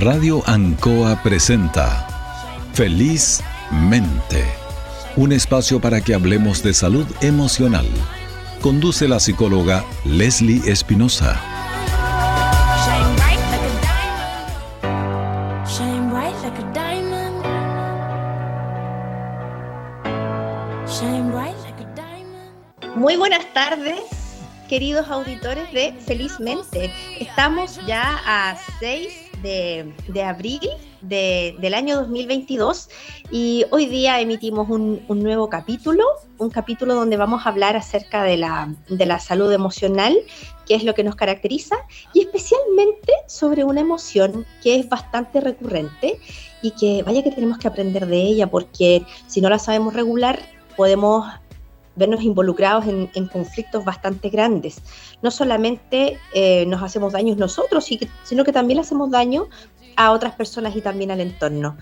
Radio Ancoa presenta Felizmente, un espacio para que hablemos de salud emocional. Conduce la psicóloga Leslie Espinosa. Muy buenas tardes, queridos auditores de Felizmente. Estamos ya a 6 de, abril del año 2022 y hoy día emitimos un, nuevo capítulo, un capítulo donde vamos a hablar acerca de la, de la salud emocional, que es lo que nos caracteriza, y especialmente sobre una emoción que es bastante recurrente y que vaya que tenemos que aprender de ella porque si no la sabemos regular podemos vernos involucrados en, conflictos bastante grandes. No solamente eh, nos hacemos daños nosotros, sino que también hacemos daño a otras personas y también al entorno.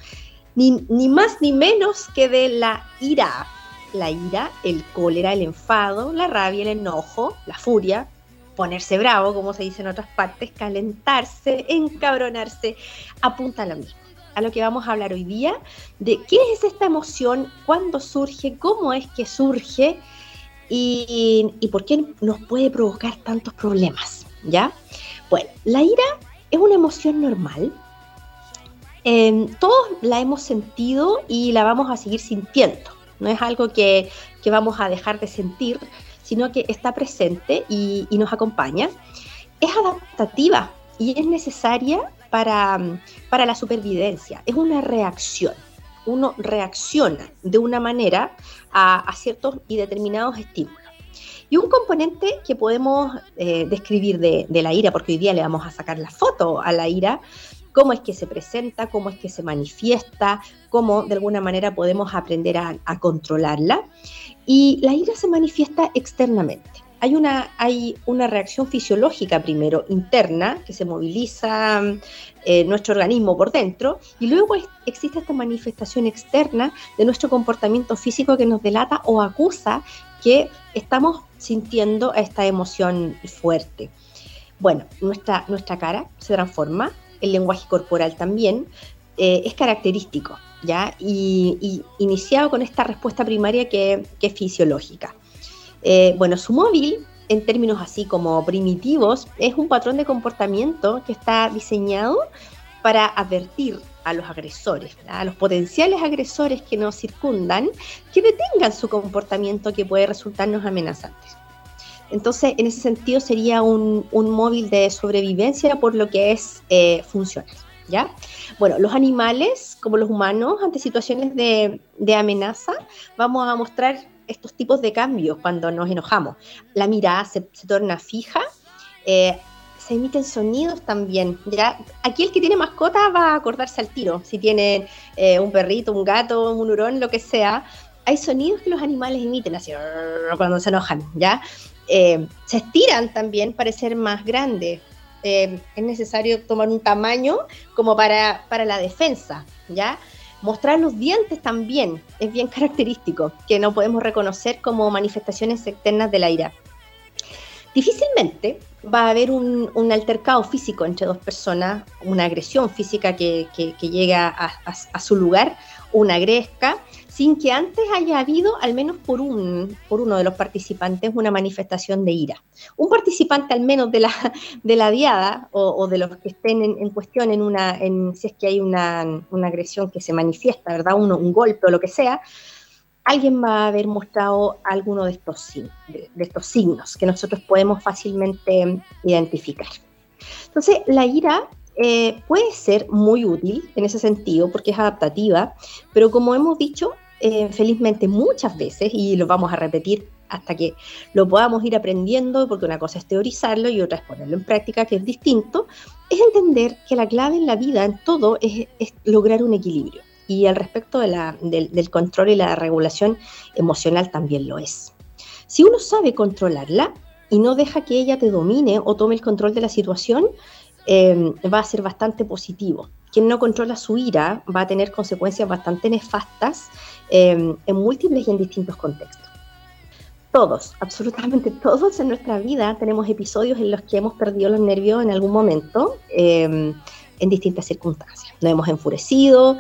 Ni más ni menos que de la ira. La ira, el cólera, el enfado, la rabia, el enojo, la furia, ponerse bravo, como se dice en otras partes, calentarse, encabronarse, apunta a lo mismo a lo que vamos a hablar hoy día, de qué es esta emoción, cuándo surge, cómo es que surge y, por qué nos puede provocar tantos problemas, ¿ya? Bueno, la ira es una emoción normal, em, todos la hemos sentido y la vamos a seguir sintiendo, no es algo que, vamos a dejar de sentir, sino que está presente y, y nos acompaña. Es adaptativa y es necesaria para, para la supervivencia, es una reacción. Uno reacciona de una manera a, ciertos y determinados estímulos. Y un componente que podemos eh, describir de, la ira, porque hoy día le vamos a sacar la foto a la ira, cómo es que se presenta, cómo es que se manifiesta, cómo de alguna manera podemos aprender a controlarla. Y la ira se manifiesta externamente hay una, hay una reacción fisiológica primero, interna, que se moviliza eh, nuestro organismo por dentro, y luego existe esta manifestación externa de nuestro comportamiento físico que nos delata o acusa que estamos sintiendo esta emoción fuerte. Bueno, nuestra, cara se transforma, el lenguaje corporal también, eh, es característico, ¿ya? Y, iniciado con esta respuesta primaria que es fisiológica. Eh, bueno, su móvil, en términos así como primitivos, es un patrón de comportamiento que está diseñado para advertir a los agresores, a los potenciales agresores que nos circundan, que detengan su comportamiento que puede resultarnos amenazante. Entonces, en ese sentido sería un, móvil de sobrevivencia por lo que es eh, funcional. ¿Ya? Bueno, los animales, como los humanos, ante situaciones de, de amenaza, vamos a mostrar estos tipos de cambios cuando nos enojamos. La mirada se, torna fija, eh, se emiten sonidos también. ¿ya? Aquí el que tiene mascota va a acordarse al tiro. Si tiene eh, un perrito, un gato, un hurón, lo que sea, hay sonidos que los animales emiten así cuando se enojan. ¿ya? Eh, se estiran también para ser más grandes. es necesario tomar un tamaño como para, para la defensa. ¿ya? Mostrar los dientes también es bien característico, que no podemos reconocer como manifestaciones externas de la ira. Difícilmente va a haber un, altercado físico entre dos personas, una agresión física que, llega a, su lugar, una gresca, sin que antes haya habido, al menos por, un, por uno de los participantes, una manifestación de ira. Un participante al menos de la, de la diada o, de los que estén en, cuestión en una, si es que hay una, agresión que se manifiesta, ¿verdad? Un golpe o lo que sea, alguien va a haber mostrado alguno de estos, de, estos signos que nosotros podemos fácilmente identificar. Entonces, la ira eh, puede ser muy útil en ese sentido porque es adaptativa, pero como hemos dicho, eh, felizmente muchas veces, y lo vamos a repetir hasta que lo podamos ir aprendiendo, porque una cosa es teorizarlo y otra es ponerlo en práctica, que es distinto, es entender que la clave en la vida, en todo, es, lograr un equilibrio. Y al respecto del, control y la regulación emocional también lo es. Si uno sabe controlarla y no deja que ella te domine o tome el control de la situación, eh, va a ser bastante positivo. Quien no controla su ira va a tener consecuencias bastante nefastas Em, en múltiples y en distintos contextos. Todos, absolutamente todos en nuestra vida tenemos episodios en los que hemos perdido los nervios en algún momento. Em, en distintas circunstancias. Nos hemos enfurecido,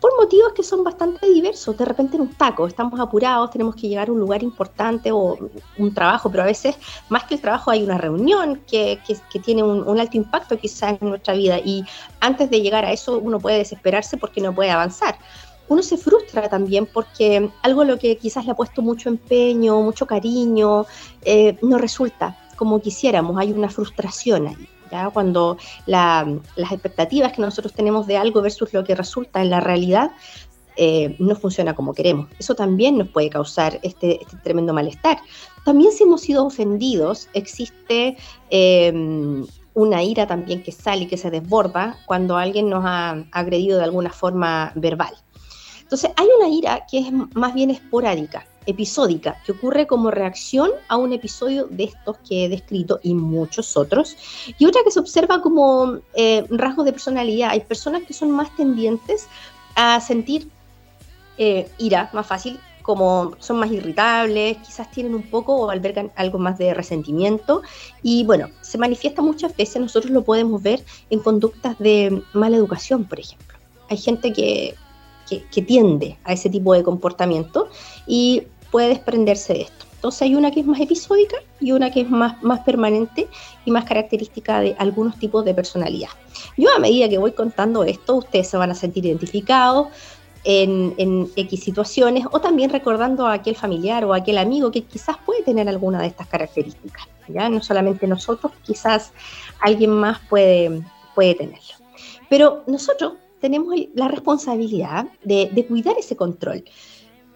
por motivos que son bastante diversos. De repente en un taco, estamos apurados, tenemos que llegar a un lugar importante o un trabajo, pero a veces más que el trabajo hay una reunión que, tiene un, alto impacto quizás en nuestra vida y antes de llegar a eso uno puede desesperarse porque no puede avanzar. Uno se frustra también porque algo lo que quizás le ha puesto mucho empeño, mucho cariño, eh, no resulta como quisiéramos, hay una frustración ahí. Cuando las expectativas que nosotros tenemos de algo versus lo que resulta en la realidad eh, no funciona como queremos. Eso también nos puede causar este, este tremendo malestar. También si hemos sido ofendidos, existe em, una ira también que sale y que se desborda cuando alguien nos ha agredido de alguna forma verbal. Entonces, hay una ira que es más bien esporádica episódica que ocurre como reacción a un episodio de estos que he descrito y muchos otros. Y otra que se observa como eh, rasgos de personalidad. Hay personas que son más tendientes a sentir eh, ira más fácil, como son más irritables, quizás tienen un poco o albergan algo más de resentimiento. Y bueno, se manifiesta muchas veces, nosotros lo podemos ver en conductas de mala educación, por ejemplo. Hay gente que que, tiende a ese tipo de comportamiento y puede desprenderse de esto. Entonces hay una que es más episódica y una que es más, más permanente y más característica de algunos tipos de personalidad. Yo a medida que voy contando esto, ustedes se van a sentir identificados en, en X situaciones o también recordando a aquel familiar o a aquel amigo que quizás puede tener alguna de estas características. ¿ya? No solamente nosotros, quizás alguien más puede, puede tenerlo. Pero nosotros tenemos la responsabilidad de, cuidar ese control.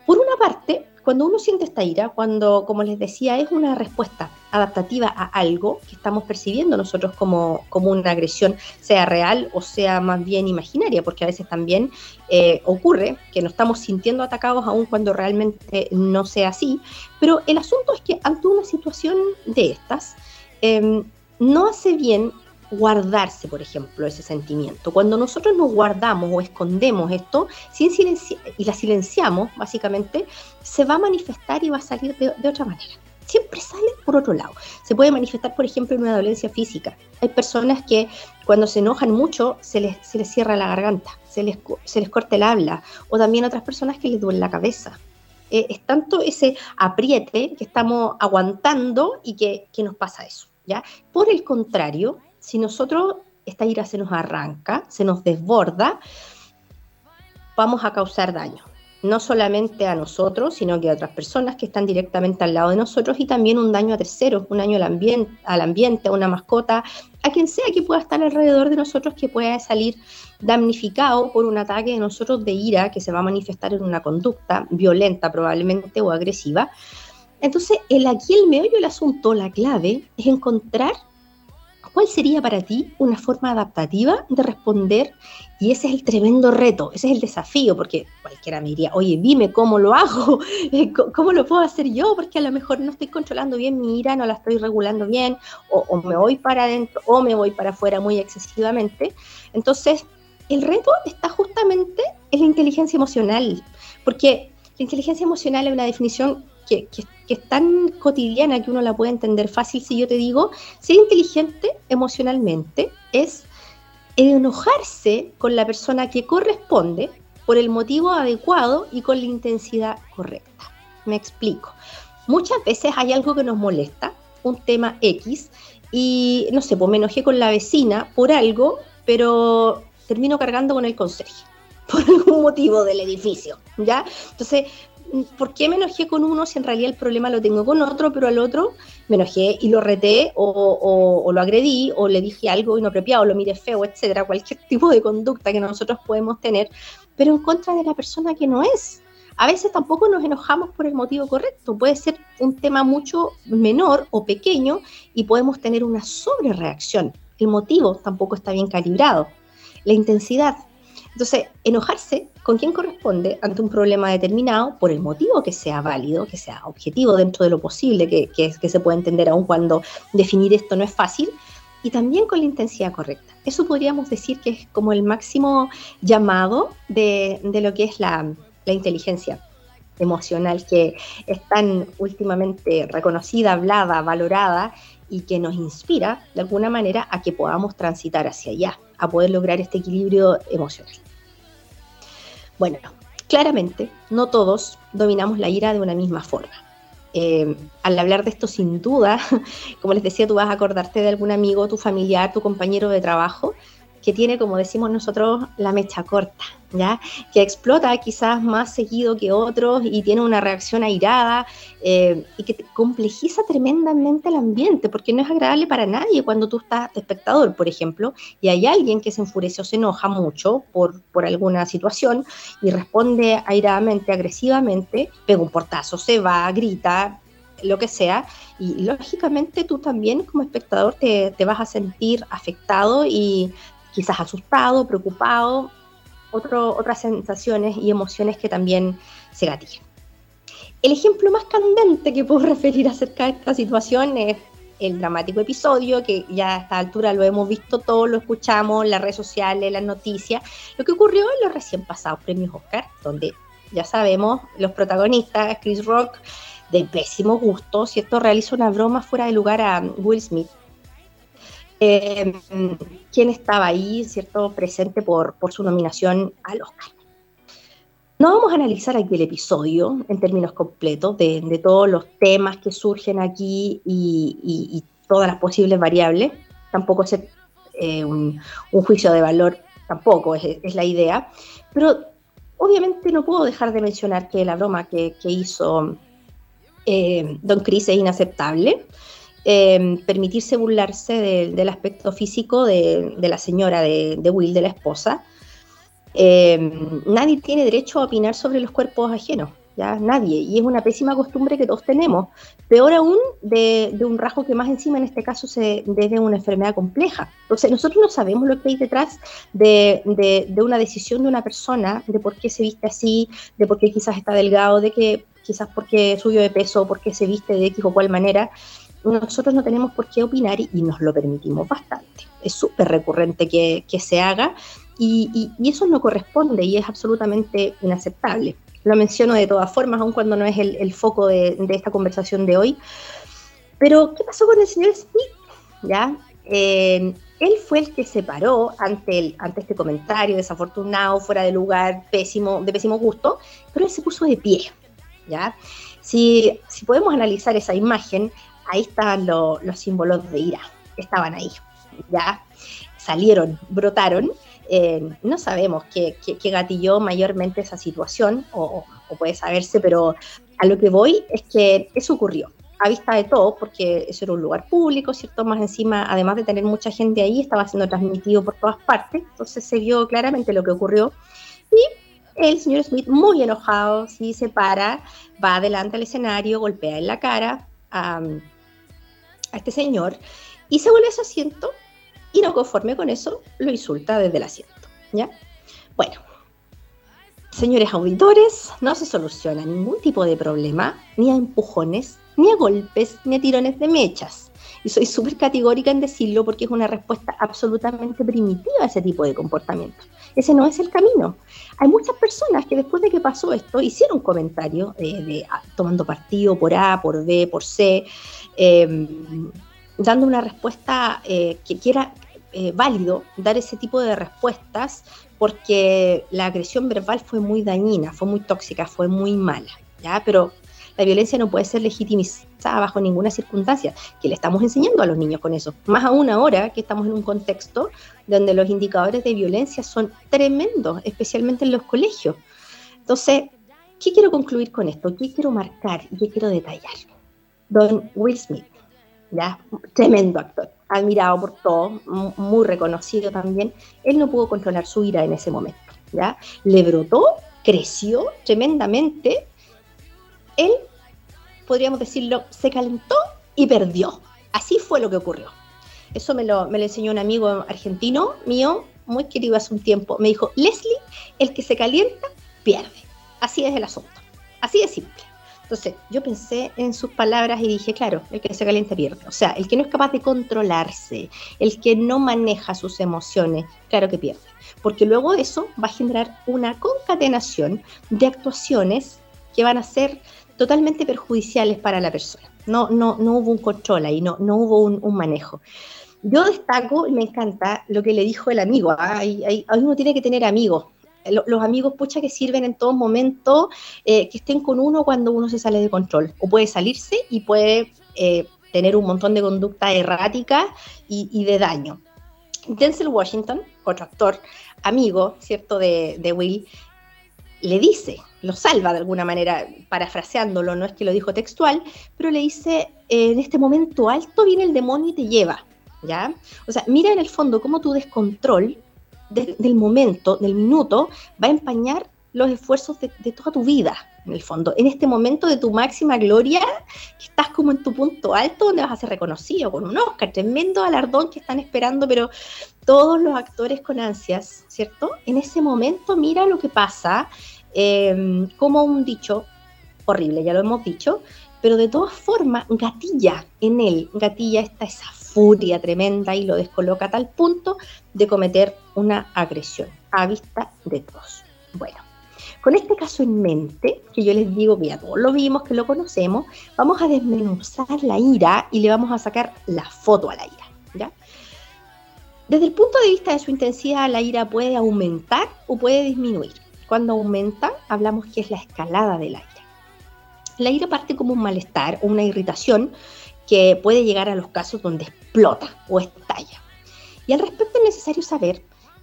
Por una parte, cuando uno siente esta ira, cuando, como les decía, es una respuesta adaptativa a algo que estamos percibiendo nosotros como, como una agresión, sea real o sea más bien imaginaria, porque a veces también eh, ocurre que nos estamos sintiendo atacados aun cuando realmente no sea así, pero el asunto es que ante una situación de estas, em, no hace bien guardarse, por ejemplo, ese sentimiento. Cuando nosotros nos guardamos o escondemos esto sin y la silenciamos, básicamente, se va a manifestar y va a salir de, otra manera. Siempre sale por otro lado. Se puede manifestar, por ejemplo, en una dolencia física. Hay personas que cuando se enojan mucho se les, se les cierra la garganta, se les, se les corta el habla, o también otras personas que les duele la cabeza. Eh, es tanto ese apriete que estamos aguantando y que, que nos pasa eso. ¿ya? Por el contrario, si nosotros esta ira se nos arranca, se nos desborda, vamos a causar daño. No solamente a nosotros, sino que a otras personas que están directamente al lado de nosotros y también un daño a terceros, un daño al ambiente, al ambiente, a una mascota, a quien sea que pueda estar alrededor de nosotros que pueda salir damnificado por un ataque de nosotros de ira que se va a manifestar en una conducta violenta probablemente o agresiva. Entonces, el aquí el meollo del asunto, la clave, es encontrar ¿Cuál sería para ti una forma adaptativa de responder? Y ese es el tremendo reto, ese es el desafío, porque cualquiera me diría, oye, dime cómo lo hago, cómo lo puedo hacer yo, porque a lo mejor no estoy controlando bien mi ira, no la estoy regulando bien, o, me voy para adentro o me voy para afuera muy excesivamente. Entonces, el reto está justamente en la inteligencia emocional, porque la inteligencia emocional es una definición que, es tan cotidiana que uno la puede entender fácil si yo te digo, ser inteligente emocionalmente es enojarse con la persona que corresponde por el motivo adecuado y con la intensidad correcta. Me explico. Muchas veces hay algo que nos molesta, un tema X, y no sé, pues me enojé con la vecina por algo, pero termino cargando con el conserje por algún motivo del edificio, ¿ya? Entonces, ¿por qué me enojé con uno si en realidad el problema lo tengo con otro, pero al otro me enojé y lo reté o, lo agredí o le dije algo inapropiado, o lo miré feo, etcétera, cualquier tipo de conducta que nosotros podemos tener, pero en contra de la persona que no es. A veces tampoco nos enojamos por el motivo correcto, puede ser un tema mucho menor o pequeño y podemos tener una sobrereacción. El motivo tampoco está bien calibrado. La intensidad, entonces, enojarse con quien corresponde ante un problema determinado por el motivo que sea válido, que sea objetivo dentro de lo posible, que, que, se puede entender aún cuando definir esto no es fácil, y también con la intensidad correcta. Eso podríamos decir que es como el máximo llamado de, de lo que es la, la inteligencia emocional que es tan últimamente reconocida, hablada, valorada y que nos inspira de alguna manera a que podamos transitar hacia allá, a poder lograr este equilibrio emocional. Bueno, claramente no todos dominamos la ira de una misma forma. Eh, al hablar de esto, sin duda, como les decía, tú vas a acordarte de algún amigo, tu familiar, tu compañero de trabajo, que tiene, como decimos nosotros, la mecha corta, ¿ya? Que explota quizás más seguido que otros y tiene una reacción airada eh, y que complejiza tremendamente el ambiente, porque no es agradable para nadie cuando tú estás espectador, por ejemplo, y hay alguien que se enfurece o se enoja mucho por, por alguna situación y responde airadamente, agresivamente, pega un portazo, se va, grita, lo que sea, y lógicamente tú también como espectador te, te, vas a sentir afectado y quizás asustado, preocupado, otras sensaciones y emociones que también se gatillan. El ejemplo más candente que puedo referir acerca de esta situación es el dramático episodio, que ya a esta altura lo hemos visto todo, lo escuchamos las redes sociales, las noticias, lo que ocurrió en los recién pasados premios Oscar, donde ya sabemos, los protagonistas, Chris Rock, de pésimo gusto, ¿cierto? Realiza una broma fuera de lugar a Will Smith, eh, quién estaba ahí, ¿cierto?, presente por, su nominación al Oscar. No vamos a analizar aquí el episodio en términos completos de, todos los temas que surgen aquí y, todas las posibles variables. Tampoco es eh, un, juicio de valor, tampoco es, la idea. Pero obviamente no puedo dejar de mencionar que la broma que, que hizo eh, Don Chris es inaceptable. Eh, permitirse burlarse del aspecto físico de, la señora de, Will, de la esposa. Eh, nadie tiene derecho a opinar sobre los cuerpos ajenos, ya nadie, y es una pésima costumbre que todos tenemos. Peor aún de, un rasgo que más encima en este caso se debe a una enfermedad compleja. Entonces nosotros no sabemos lo que hay detrás de, de una decisión de una persona, de por qué se viste así, de por qué quizás está delgado, de que quizás porque subió de peso, porque se viste de X o cual manera nosotros no tenemos por qué opinar y, nos lo permitimos bastante. Es súper recurrente que, se haga y, eso no corresponde y es absolutamente inaceptable. Lo menciono de todas formas, aun cuando no es el, foco de, esta conversación de hoy. Pero, ¿qué pasó con el señor Smith? ¿Ya? Eh, él fue el que se paró ante, el, ante este comentario desafortunado, fuera de lugar, pésimo, de pésimo gusto, pero él se puso de pie. ¿ya? Si, si podemos analizar esa imagen, ahí estaban los símbolos de ira, estaban ahí, ya salieron, brotaron. Eh, no sabemos qué, qué, gatilló mayormente esa situación, o, puede saberse, pero a lo que voy es que eso ocurrió a vista de todo, porque eso era un lugar público, ¿cierto? Más encima, además de tener mucha gente ahí, estaba siendo transmitido por todas partes, entonces se vio claramente lo que ocurrió. Y el señor Smith, muy enojado, se para, va adelante al escenario, golpea en la cara a, a este señor y se vuelve a su asiento y no conforme con eso lo insulta desde el asiento. ¿ya? Bueno, señores auditores, no se soluciona ningún tipo de problema, ni a empujones, ni a golpes, ni a tirones de mechas. Y soy súper categórica en decirlo porque es una respuesta absolutamente primitiva a ese tipo de comportamiento. Ese no es el camino. Hay muchas personas que después de que pasó esto hicieron comentarios de, ah, tomando partido por A, por B, por C, em, dando una respuesta eh, que quiera eh, válido dar ese tipo de respuestas porque la agresión verbal fue muy dañina, fue muy tóxica, fue muy mala, ¿ya? Pero la violencia no puede ser legitimizada bajo ninguna circunstancia, que le estamos enseñando a los niños con eso. Más aún ahora que estamos en un contexto donde los indicadores de violencia son tremendos, especialmente en los colegios. Entonces, ¿qué quiero concluir con esto? ¿Qué quiero marcar qué quiero detallar? Don Will Smith, ¿ya? Tremendo actor, admirado por todos, muy reconocido también. Él no pudo controlar su ira en ese momento, ¿ya? Le brotó, creció tremendamente él, podríamos decirlo, se calentó y perdió. Así fue lo que ocurrió. Eso me lo, me enseñó un amigo argentino mío, muy querido hace un tiempo. Me dijo, Leslie, el que se calienta, pierde. Así es el asunto. Así de simple. Entonces, yo pensé en sus palabras y dije, claro, el que se calienta pierde. O sea, el que no es capaz de controlarse, el que no maneja sus emociones, claro que pierde. Porque luego eso va a generar una concatenación de actuaciones que van a ser totalmente perjudiciales para la persona. No, no, no hubo un control ahí, no, no hubo un, manejo. Yo destaco, y me encanta, lo que le dijo el amigo. ¿ah? uno tiene que tener amigos. Los amigos, pucha, que sirven en todo momento, eh, que estén con uno cuando uno se sale de control. O puede salirse y puede eh, tener un montón de conducta errática y, de daño. Denzel Washington, otro actor, amigo, ¿cierto?, de Will, le dice, lo salva de alguna manera, parafraseándolo, no es que lo dijo textual, pero le dice, en este momento alto viene el demonio y te lleva, ¿ya? O sea, mira en el fondo cómo tu descontrol del momento, del minuto, va a empañar los esfuerzos de, toda tu vida, en el fondo. En este momento de tu máxima gloria, que estás como en tu punto alto, donde vas a ser reconocido con un Oscar, tremendo galardón que están esperando, pero todos los actores con ansias, ¿cierto? En ese momento mira lo que pasa, em, como un dicho horrible, ya lo hemos dicho, pero de todas formas gatilla en él, gatilla está esa furia tremenda y lo descoloca a tal punto de cometer una agresión a vista de todos. Bueno, con este caso en mente, que yo les digo, mira, todos lo vimos, que lo conocemos, vamos a desmenuzar la ira y le vamos a sacar la foto a la ira. ¿ya? Desde el punto de vista de su intensidad, la ira puede aumentar o puede disminuir. Cuando aumenta, hablamos que es la escalada de la ira. La ira parte como un malestar o una irritación que puede llegar a los casos donde explota o estalla. Y al respecto es necesario saber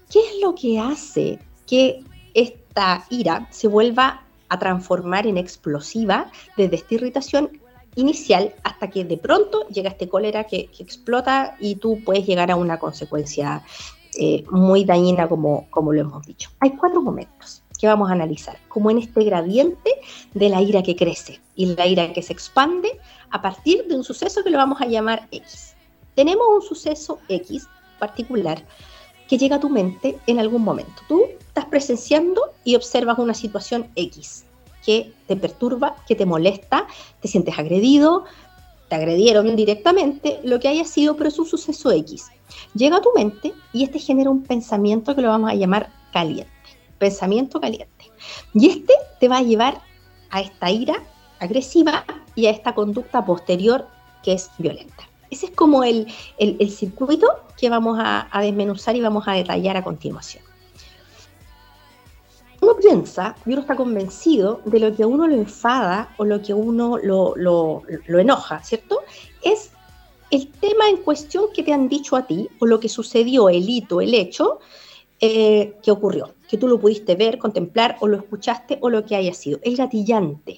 qué es lo que hace que esta ira se vuelva a transformar en explosiva desde esta irritación inicial hasta que de pronto llega este cólera que, explota y tú puedes llegar a una consecuencia eh, muy dañina como, como lo hemos dicho. Hay cuatro momentos que vamos a analizar, como en este gradiente de la ira que crece y la ira que se expande a partir de un suceso que lo vamos a llamar X. Tenemos un suceso X particular que llega a tu mente en algún momento. Tú estás presenciando y observas una situación X que te perturba, que te molesta, te sientes agredido, te agredieron directamente, lo que haya sido, pero es un suceso X. Llega a tu mente y este genera un pensamiento que lo vamos a llamar caliente, pensamiento caliente. Y este te va a llevar a esta ira agresiva y a esta conducta posterior que es violenta. Ese es como el, circuito que vamos a, desmenuzar y vamos a detallar a continuación. Uno piensa y uno está convencido de lo que a uno lo enfada o lo que a uno lo, enoja, ¿cierto? Es el tema en cuestión que te han dicho a ti o lo que sucedió, el hito, el hecho eh, que ocurrió, que tú lo pudiste ver, contemplar o lo escuchaste o lo que haya sido. Es gatillante.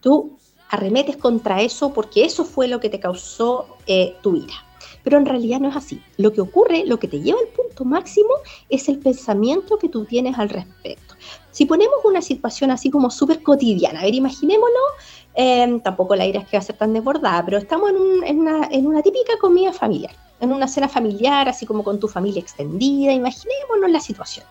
Tú arremetes contra eso porque eso fue lo que te causó eh, tu ira. Pero en realidad no es así. Lo que ocurre, lo que te lleva al punto máximo es el pensamiento que tú tienes al respecto. Si ponemos una situación así como súper cotidiana, a ver, imaginémoslo, em, tampoco la ira es que va a ser tan desbordada, pero estamos en, en, una, en una típica comida familiar, en una cena familiar, así como con tu familia extendida, imaginémonos la situación.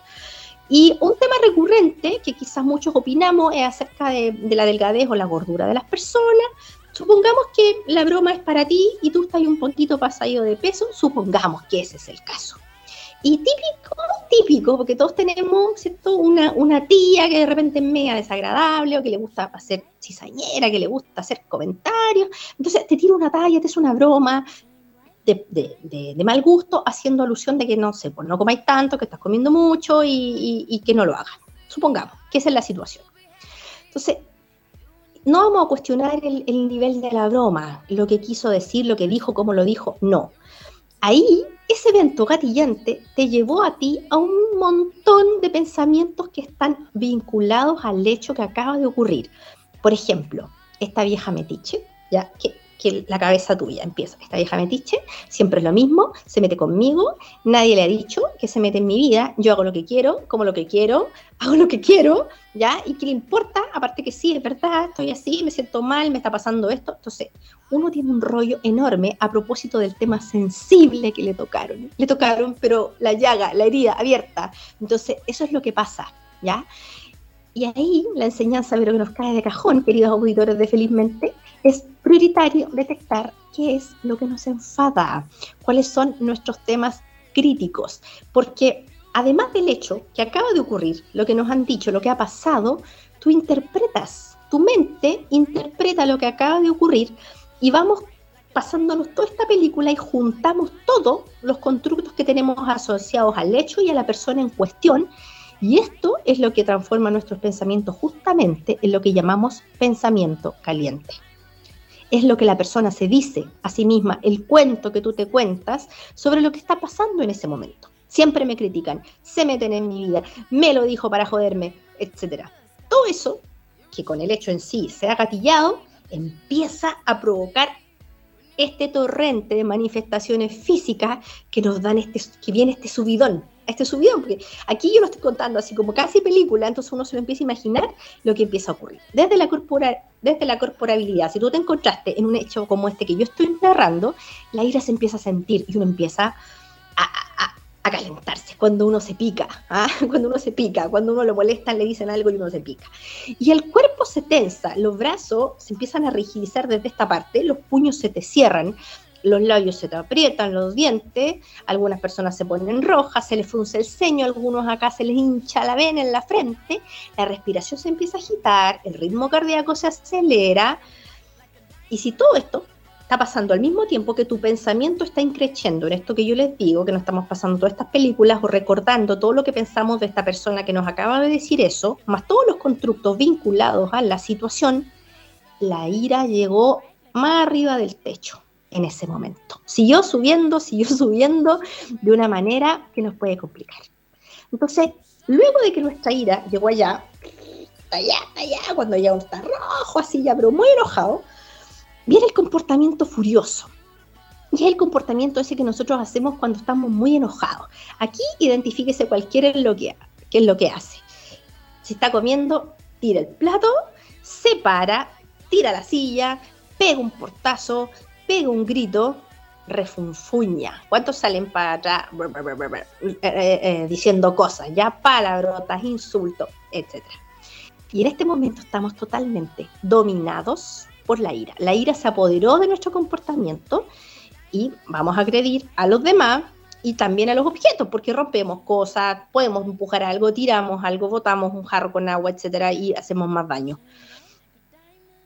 Y un tema recurrente que quizás muchos opinamos es acerca de, la delgadez o la gordura de las personas. Supongamos que la broma es para ti y tú estás un poquito pasado de peso, supongamos que ese es el caso. Y típico, típico, porque todos tenemos, ¿cierto? Una, una tía que de repente es mega desagradable o que le gusta hacer cizañera, que le gusta hacer comentarios. Entonces te tira una talla, te hace una broma, de, mal gusto, haciendo alusión de que no sé, pues no comáis tanto, que estás comiendo mucho y, que no lo hagas. Supongamos que esa es la situación. Entonces, no vamos a cuestionar el, el, nivel de la broma, lo que quiso decir, lo que dijo, cómo lo dijo, no. Ahí, ese evento gatillante te llevó a ti a un montón de pensamientos que están vinculados al hecho que acaba de ocurrir. Por ejemplo, esta vieja metiche, ya que la cabeza tuya empieza. Esta vieja metiche siempre es lo mismo, se mete conmigo, nadie le ha dicho que se mete en mi vida, yo hago lo que quiero, como lo que quiero, hago lo que quiero, ¿ya? ¿Y qué le importa? Aparte que sí, es verdad, estoy así, me siento mal, me está pasando esto. Entonces, uno tiene un rollo enorme a propósito del tema sensible que le tocaron. Le tocaron, pero la llaga, la herida abierta. Entonces, eso es lo que pasa, ¿ya? Y ahí la enseñanza, pero que nos cae de cajón, queridos auditores de Felizmente, es prioritario detectar qué es lo que nos enfada, cuáles son nuestros temas críticos, porque además del hecho que acaba de ocurrir, lo que nos han dicho, lo que ha pasado, tú interpretas, tu mente interpreta lo que acaba de ocurrir y vamos pasándonos toda esta película y juntamos todos los constructos que tenemos asociados al hecho y a la persona en cuestión. Y esto es lo que transforma nuestros pensamientos justamente en lo que llamamos pensamiento caliente. Es lo que la persona se dice a sí misma, el cuento que tú te cuentas sobre lo que está pasando en ese momento. Siempre me critican, se meten en mi vida, me lo dijo para joderme, etc. Todo eso, que con el hecho en sí se ha gatillado, empieza a provocar este torrente de manifestaciones físicas que nos dan este, que viene este subidón, este subidón, porque aquí yo lo estoy contando así como casi película, entonces uno se lo empieza a imaginar lo que empieza a ocurrir. Desde la, corpora, desde la corporabilidad, si tú te encontraste en un hecho como este que yo estoy narrando, la ira se empieza a sentir y uno empieza a, a calentarse, cuando uno se pica, ¿ah? cuando uno se pica, cuando uno lo molesta, le dicen algo y uno se pica. Y el cuerpo se tensa, los brazos se empiezan a rigidizar desde esta parte, los puños se te cierran, los labios se te aprietan, los dientes, algunas personas se ponen rojas, se les frunce el ceño, algunos acá se les hincha la vena en la frente, la respiración se empieza a agitar, el ritmo cardíaco se acelera, y si todo esto está pasando al mismo tiempo que tu pensamiento está increciendo en esto que yo les digo, que nos estamos pasando todas estas películas o recordando todo lo que pensamos de esta persona que nos acaba de decir eso, más todos los constructos vinculados a la situación, la ira llegó más arriba del techo en ese momento. Siguió subiendo, siguió subiendo de una manera que nos puede complicar. Entonces, luego de que nuestra ira llegó allá, allá, allá, cuando ya está rojo, así ya, pero muy enojado, Viene el comportamiento furioso. Y es el comportamiento ese que nosotros hacemos cuando estamos muy enojados. Aquí identifíquese cualquiera en lo que, es lo que hace. Si está comiendo, tira el plato, se para, tira la silla, pega un portazo, pega un grito, refunfuña. ¿Cuántos salen para atrás eh, eh, eh, diciendo cosas, ya palabrotas, insultos, etcétera? Y en este momento estamos totalmente dominados por la ira. La ira se apoderó de nuestro comportamiento y vamos a agredir a los demás y también a los objetos, porque rompemos cosas, podemos empujar algo, tiramos algo, botamos un jarro con agua, etcétera, y hacemos más daño.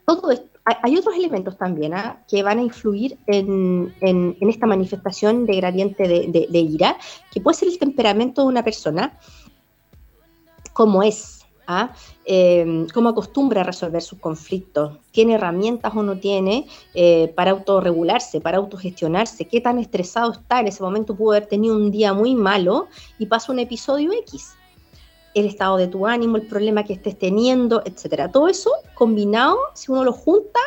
Todo esto, hay otros elementos también ¿ah? que van a influir en, esta manifestación de gradiente de ira, que puede ser el temperamento de una persona, como es ¿ah? Em, cómo acostumbra a resolver sus conflictos, tiene herramientas o no tiene eh, para autorregularse, para autogestionarse, qué tan estresado está. En ese momento pudo haber tenido un día muy malo y pasa un episodio X. El estado de tu ánimo, el problema que estés teniendo, etcétera. Todo eso combinado, si uno lo junta,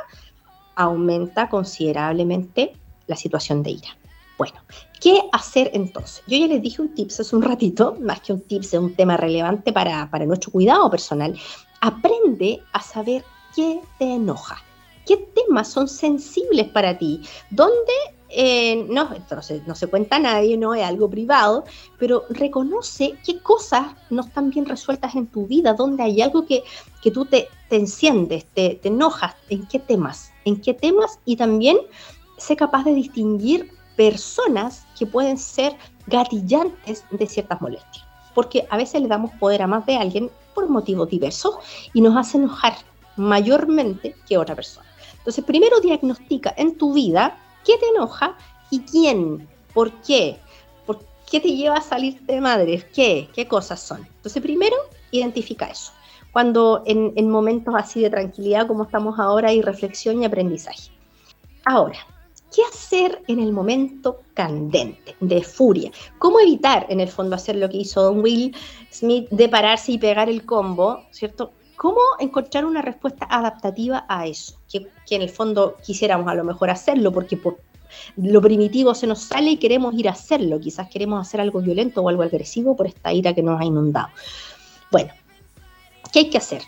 aumenta considerablemente la situación de ira. Bueno, ¿qué hacer entonces? Yo ya les dije un tips hace un ratito, más que un tips, es un tema relevante para, nuestro cuidado personal. Aprende a saber qué te enoja, qué temas son sensibles para ti, dónde eh, no, no se, no se, cuenta nadie, no es algo privado, pero reconoce qué cosas no están bien resueltas en tu vida, dónde hay algo que, que tú te, te enciendes, te, te, enojas, en qué temas, en qué temas y también sé capaz de distinguir personas que pueden ser gatillantes de ciertas molestias. Porque a veces le damos poder a más de alguien por motivos diversos y nos hace enojar mayormente que otra persona. Entonces, primero diagnostica en tu vida qué te enoja y quién, por qué, por qué te lleva a salirte de madre, qué, qué cosas son. Entonces, primero identifica eso. Cuando en, en momentos así de tranquilidad como estamos ahora hay reflexión y aprendizaje. Ahora, ¿Qué hacer en el momento candente, de furia? ¿Cómo evitar, en el fondo, hacer lo que hizo Don Will Smith de pararse y pegar el combo, ¿cierto? ¿Cómo encontrar una respuesta adaptativa a eso? Que, en el fondo quisiéramos a lo mejor hacerlo porque por lo primitivo se nos sale y queremos ir a hacerlo. Quizás queremos hacer algo violento o algo agresivo por esta ira que nos ha inundado. Bueno, ¿qué hay que hacer?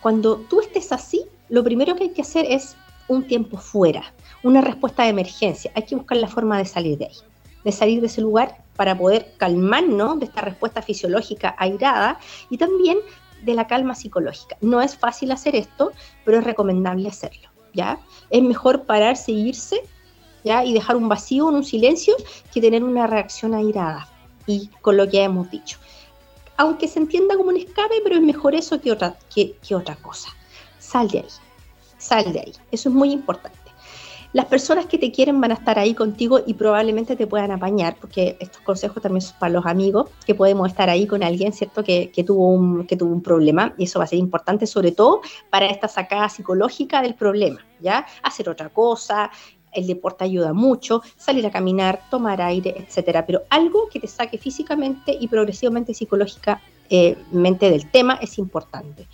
Cuando tú estés así, lo primero que hay que hacer es un tiempo fuera, una respuesta de emergencia. Hay que buscar la forma de salir de ahí, de salir de ese lugar para poder calmarnos de esta respuesta fisiológica airada y también de la calma psicológica. No es fácil hacer esto, pero es recomendable hacerlo, ¿ya? Es mejor pararse e irse, ¿ya? Y dejar un vacío, un silencio, que tener una reacción airada. Y con lo que hemos dicho. Aunque se entienda como un escape, pero es mejor eso que otra, que, que otra cosa. Sal de ahí, sal de ahí. Eso es muy importante. Las personas que te quieren van a estar ahí contigo y probablemente te puedan apañar, porque estos consejos también son para los amigos, que podemos estar ahí con alguien, ¿cierto?, que, tuvo, un, que tuvo un problema, y eso va a ser importante, sobre todo para esta sacada psicológica del problema, ¿ya? Hacer otra cosa, el deporte ayuda mucho, salir a caminar, tomar aire, etcétera, pero algo que te saque físicamente y progresivamente psicológicamente del tema es importante.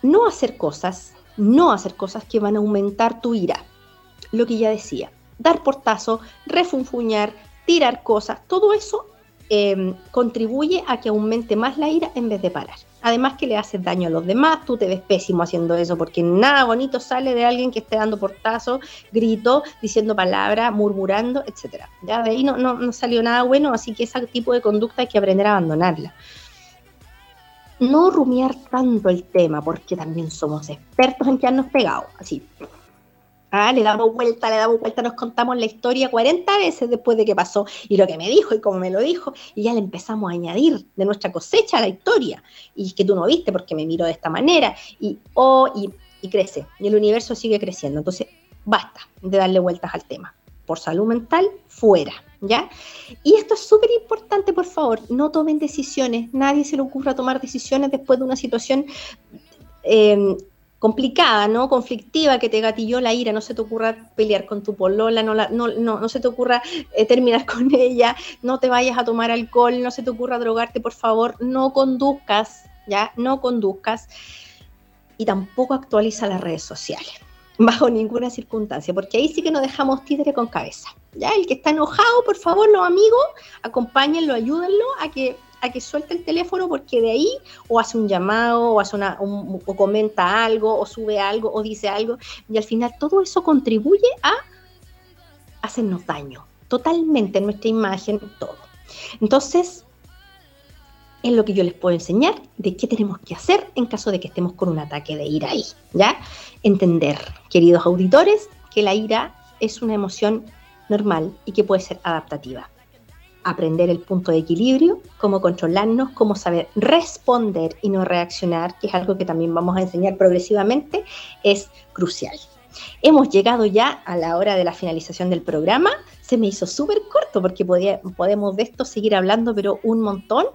No hacer cosas no hacer cosas que van a aumentar tu ira. Lo que ya decía, dar portazo, refunfuñar, tirar cosas, todo eso em, contribuye a que aumente más la ira en vez de parar. Además que le haces daño a los demás, tú te ves pésimo haciendo eso, porque nada bonito sale de alguien que esté dando portazo, grito, diciendo palabras, murmurando, etc. Ya de ahí no, no, no salió nada bueno, así que ese tipo de conducta hay que aprender a abandonarla no rumiar tanto el tema, porque también somos expertos en quedarnos pegados, así. Ah, le damos vuelta, le damos vuelta, nos contamos la historia 40 veces después de que pasó y lo que me dijo y cómo me lo dijo, y ya le empezamos a añadir de nuestra cosecha a la historia. Y es que tú no viste porque me miró de esta manera, y, oh, y, y crece, y el universo sigue creciendo. Entonces, basta de darle vueltas al tema. Por salud mental, fuera. ¿Ya? Y esto es súper importante, por favor, no tomen decisiones, nadie se le ocurra tomar decisiones después de una situación em, complicada, ¿no? Conflictiva, que te gatilló la ira, no se te ocurra pelear con tu polola, no, no, no, se te ocurra eh, terminar con ella, no te vayas a tomar alcohol, no se te ocurra drogarte, por favor, no conduzcas, ¿ya? No conduzcas y tampoco actualiza las redes sociales bajo ninguna circunstancia, porque ahí sí que nos dejamos títere con cabeza. ¿ya? El que está enojado, por favor, los amigos, acompáñenlo, ayúdenlo a que, a que suelte el teléfono, porque de ahí o hace un llamado, o, hace una, o comenta algo, o sube algo, o dice algo, y al final todo eso contribuye a hacernos daño, totalmente en nuestra imagen, todo. Entonces, es lo que yo les puedo enseñar de qué tenemos que hacer en caso de que estemos con un ataque de ira ahí, ¿ya? Entender, queridos auditores, que la ira es una emoción normal y que puede ser adaptativa. Aprender el punto de equilibrio, cómo controlarnos, cómo saber responder y no reaccionar, que es algo que también vamos a enseñar progresivamente, es crucial. Hemos llegado ya a la hora de la finalización del programa. Se me hizo súper corto porque podemos de esto seguir hablando, pero un montón,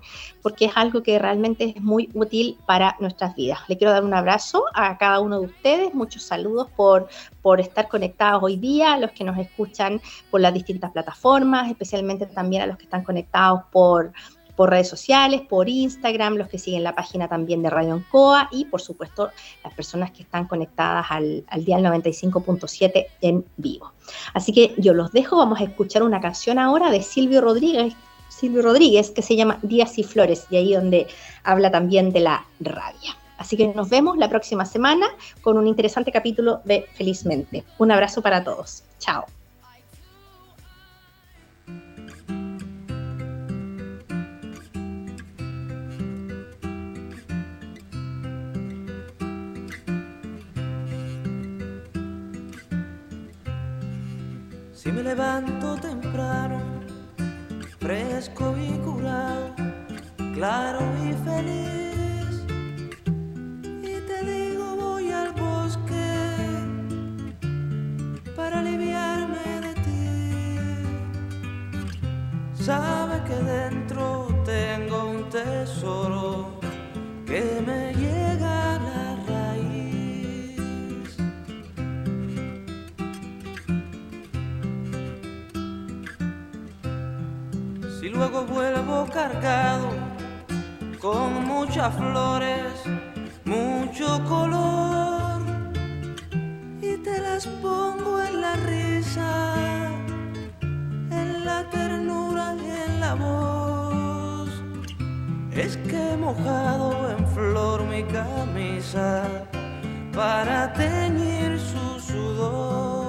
porque es algo que realmente es muy útil para nuestras vidas. Le quiero dar un abrazo a cada uno de ustedes, muchos saludos por, por estar conectados hoy día, a los que nos escuchan por las distintas plataformas, especialmente también a los que están conectados por por redes sociales, por Instagram, los que siguen la página también de Radio Ancoa y por supuesto las personas que están conectadas al, al día 95.7 en vivo. Así que yo los dejo, vamos a escuchar una canción ahora de Silvio Rodríguez, Silvio Rodríguez que se llama Días y Flores y ahí donde habla también de la rabia. Así que nos vemos la próxima semana con un interesante capítulo de Felizmente. Un abrazo para todos. Chao. Si me levanto temprano, fresco y curado, claro y feliz, con muchas flores, mucho color y te las pongo en la risa, en la ternura y en la voz. Es que he mojado en flor mi camisa para teñir su sudor.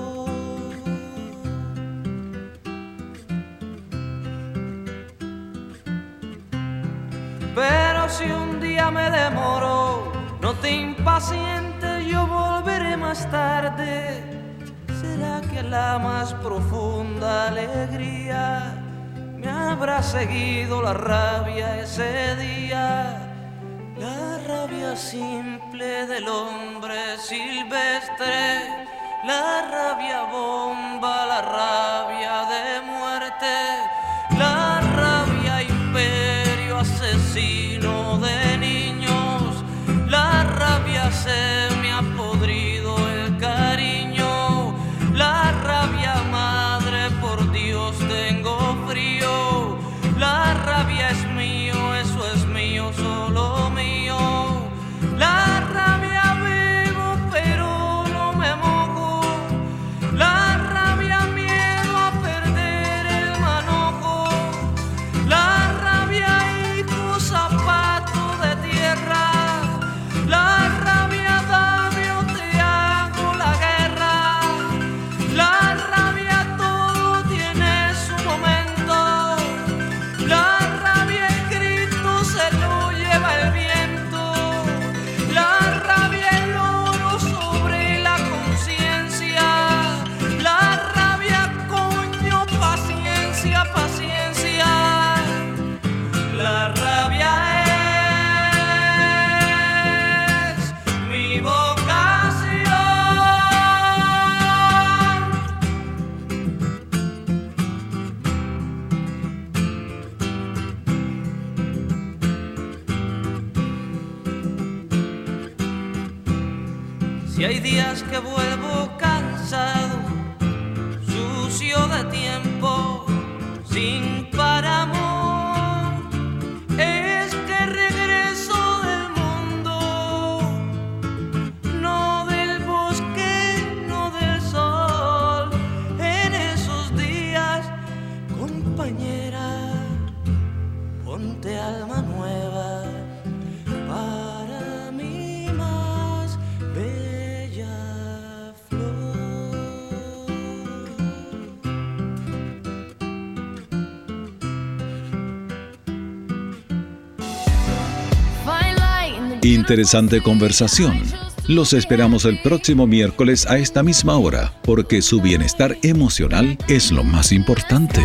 Me demoro, no te impacientes, yo volveré más tarde. ¿Será que la más profunda alegría me habrá seguido la rabia ese día? La rabia simple del hombre silvestre Si hay días que vuelvo cansado, sucio de tiempo, sin Interesante conversación. Los esperamos el próximo miércoles a esta misma hora, porque su bienestar emocional es lo más importante.